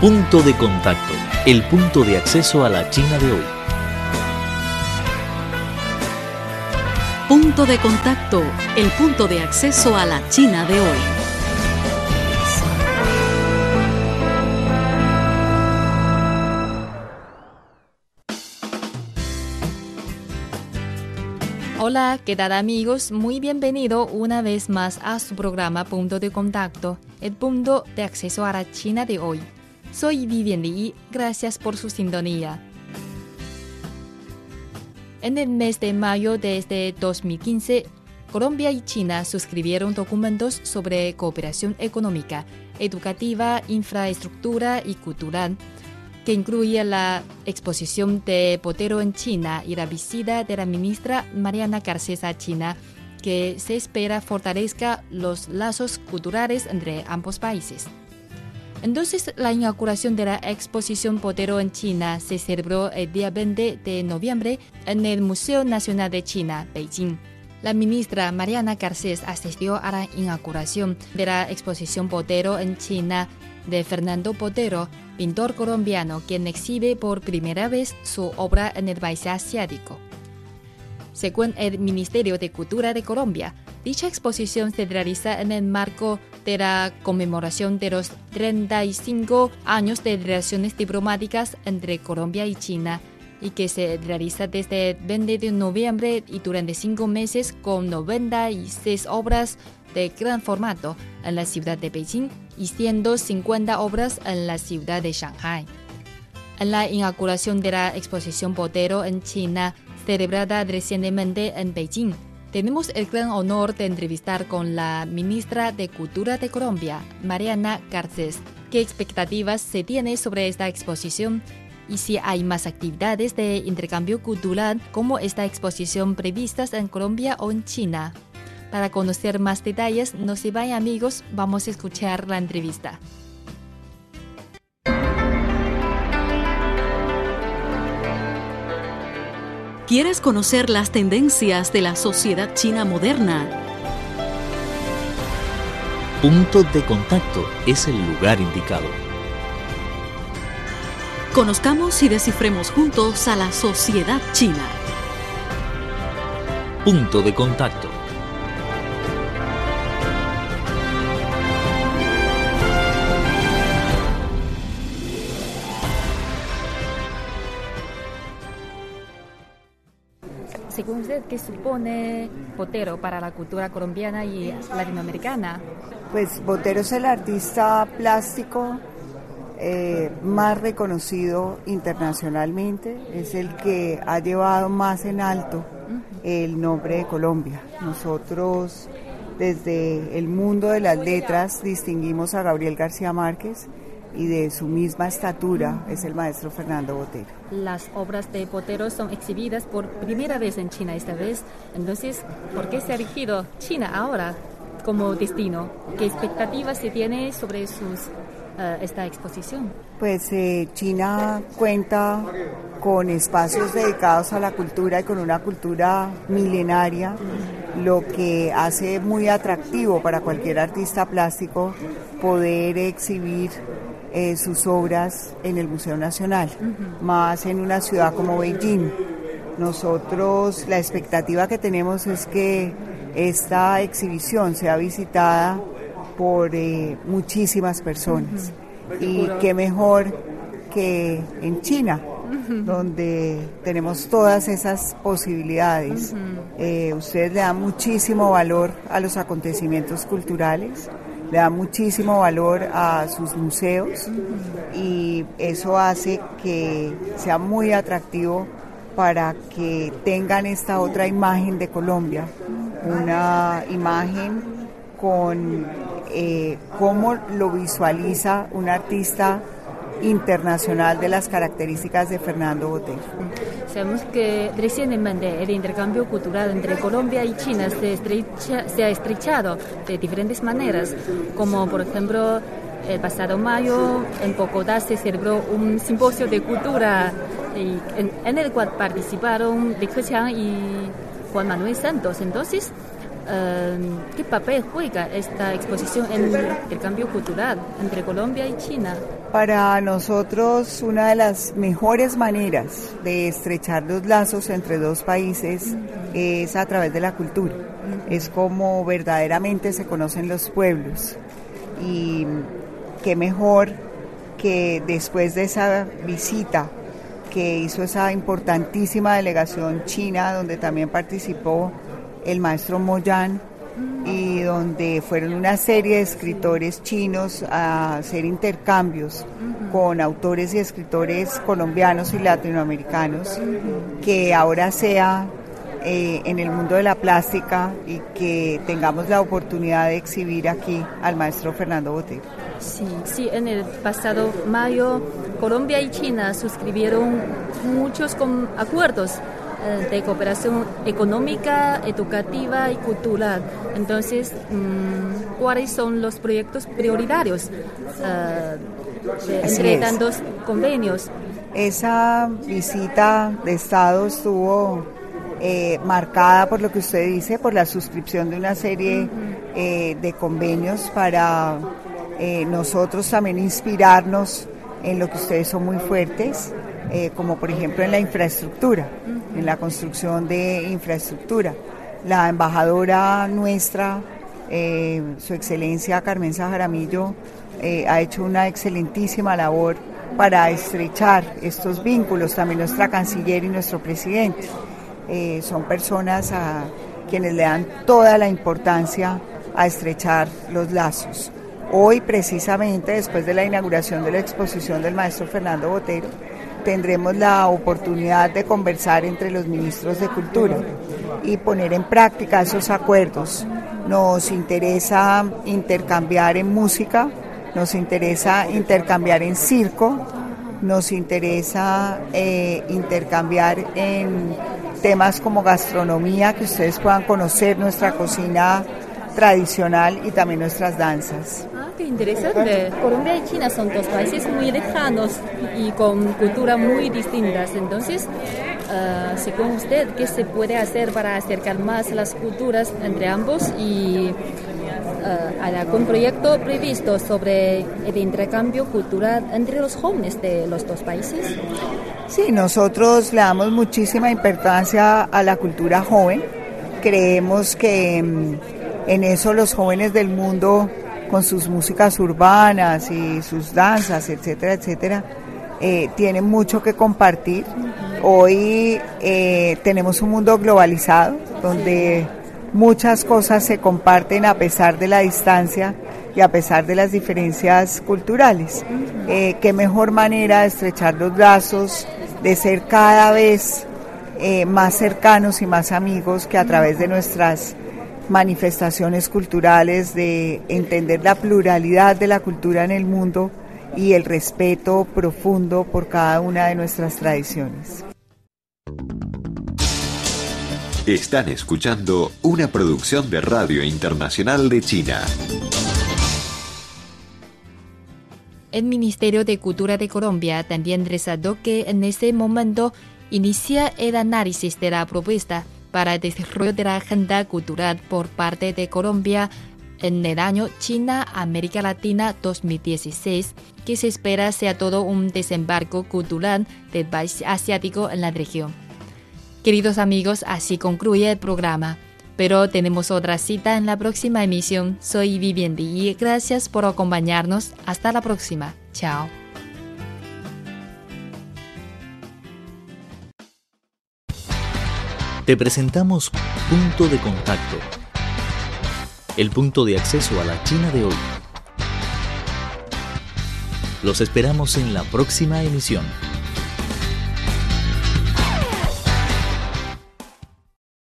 Punto de contacto, el punto de acceso a la China de hoy. Punto de contacto, el punto de acceso a la China de hoy. Hola, ¿qué tal amigos? Muy bienvenido una vez más a su programa Punto de Contacto, el punto de acceso a la China de hoy. Soy Vivian Li, gracias por su sintonía. En el mes de mayo de este 2015, Colombia y China suscribieron documentos sobre cooperación económica, educativa, infraestructura y cultural, que incluye la exposición de Potero en China y la visita de la ministra Mariana Garcés a China, que se espera fortalezca los lazos culturales entre ambos países. Entonces, la inauguración de la exposición Potero en China se celebró el día 20 de noviembre en el Museo Nacional de China, Beijing. La ministra Mariana Garcés asistió a la inauguración de la exposición Potero en China de Fernando Potero, pintor colombiano quien exhibe por primera vez su obra en el país asiático. Según el Ministerio de Cultura de Colombia, dicha exposición se realiza en el marco de la conmemoración de los 35 años de relaciones diplomáticas entre Colombia y China y que se realiza desde el 20 de noviembre y durante cinco meses con 96 obras de gran formato en la ciudad de Beijing y 150 obras en la ciudad de Shanghai. En la inauguración de la exposición Potero en China, celebrada recientemente en Beijing, tenemos el gran honor de entrevistar con la ministra de Cultura de Colombia, Mariana Garcés. ¿Qué expectativas se tiene sobre esta exposición? Y si hay más actividades de intercambio cultural como esta exposición previstas en Colombia o en China. Para conocer más detalles, no se vayan amigos, vamos a escuchar la entrevista. ¿Quieres conocer las tendencias de la sociedad china moderna? Punto de contacto es el lugar indicado. Conozcamos y descifremos juntos a la sociedad china. Punto de contacto. ¿Qué supone Botero para la cultura colombiana y latinoamericana? Pues Botero es el artista plástico eh, más reconocido internacionalmente, es el que ha llevado más en alto el nombre de Colombia. Nosotros desde el mundo de las letras distinguimos a Gabriel García Márquez y de su misma estatura es el maestro Fernando Botero. Las obras de Botero son exhibidas por primera vez en China esta vez. Entonces, ¿por qué se ha elegido China ahora como destino? ¿Qué expectativas se tiene sobre sus, eh, esta exposición? Pues eh, China cuenta con espacios dedicados a la cultura y con una cultura milenaria, lo que hace muy atractivo para cualquier artista plástico poder exhibir eh, sus obras en el Museo Nacional, más en una ciudad como Beijing. Nosotros la expectativa que tenemos es que esta exhibición sea visitada por eh, muchísimas personas. Y qué mejor que en China, donde tenemos todas esas posibilidades. Eh, ustedes le dan muchísimo valor a los acontecimientos culturales le da muchísimo valor a sus museos y eso hace que sea muy atractivo para que tengan esta otra imagen de Colombia, una imagen con eh, cómo lo visualiza un artista internacional de las características de Fernando Botero. Sabemos que recientemente el intercambio cultural entre Colombia y China se, estrecha, se ha estrechado de diferentes maneras, como por ejemplo el pasado mayo en Bogotá se celebró un simposio de cultura en, el cual participaron Li Keqiang y Juan Manuel Santos. Entonces, ¿qué papel juega esta exposición en el cambio cultural entre Colombia y China? Para nosotros una de las mejores maneras de estrechar los lazos entre dos países es a través de la cultura. Es como verdaderamente se conocen los pueblos. Y qué mejor que después de esa visita que hizo esa importantísima delegación china, donde también participó el maestro Moyan, y donde fueron una serie de escritores chinos a hacer intercambios con autores y escritores colombianos y latinoamericanos, que ahora sea eh, en el mundo de la plástica y que tengamos la oportunidad de exhibir aquí al maestro Fernando Botero. Sí, sí, en el pasado mayo Colombia y China suscribieron muchos acuerdos de cooperación económica, educativa y cultural. Entonces, mm, ¿cuáles son los proyectos prioritarios eh, entre tantos convenios? Esa visita de Estado estuvo eh, marcada por lo que usted dice, por la suscripción de una serie de convenios para nosotros también inspirarnos en lo que ustedes son muy fuertes, como por ejemplo en la infraestructura en la construcción de infraestructura. La embajadora nuestra, eh, su excelencia Carmen Jaramillo, eh, ha hecho una excelentísima labor para estrechar estos vínculos, también nuestra canciller y nuestro presidente. Eh, son personas a quienes le dan toda la importancia a estrechar los lazos. Hoy, precisamente, después de la inauguración de la exposición del maestro Fernando Botero, tendremos la oportunidad de conversar entre los ministros de Cultura y poner en práctica esos acuerdos. Nos interesa intercambiar en música, nos interesa intercambiar en circo, nos interesa eh, intercambiar en temas como gastronomía, que ustedes puedan conocer nuestra cocina tradicional y también nuestras danzas. Interesante. Colombia y China son dos países muy lejanos y con culturas muy distintas. Entonces, uh, según usted, ¿qué se puede hacer para acercar más las culturas entre ambos y uh, proyecto previsto sobre el intercambio cultural entre los jóvenes de los dos países? Sí, nosotros le damos muchísima importancia a la cultura joven. Creemos que mm, en eso los jóvenes del mundo, con sus músicas urbanas y sus danzas, etcétera, etcétera, eh, tienen mucho que compartir. Hoy eh, tenemos un mundo globalizado donde muchas cosas se comparten a pesar de la distancia y a pesar de las diferencias culturales. Eh, qué mejor manera de estrechar los brazos, de ser cada vez más cercanos y más amigos que a través de nuestras manifestaciones culturales, de entender la pluralidad de la cultura en el mundo y el respeto profundo por cada una de nuestras tradiciones. Están escuchando una producción de Radio Internacional de China. El Ministerio de Cultura de Colombia también resaltó que en este momento inicia el análisis de la propuesta para el desarrollo de la agenda cultural por parte de Colombia en el año China-América Latina 2016, que se espera sea todo un desembarco cultural del país asiático en la región. Queridos amigos, así concluye el programa. Pero tenemos otra cita en la próxima emisión. Soy Vivian y gracias por acompañarnos. Hasta la próxima. Chao. Te presentamos Punto de Contacto, el punto de acceso a la China de hoy. Los esperamos en la próxima emisión.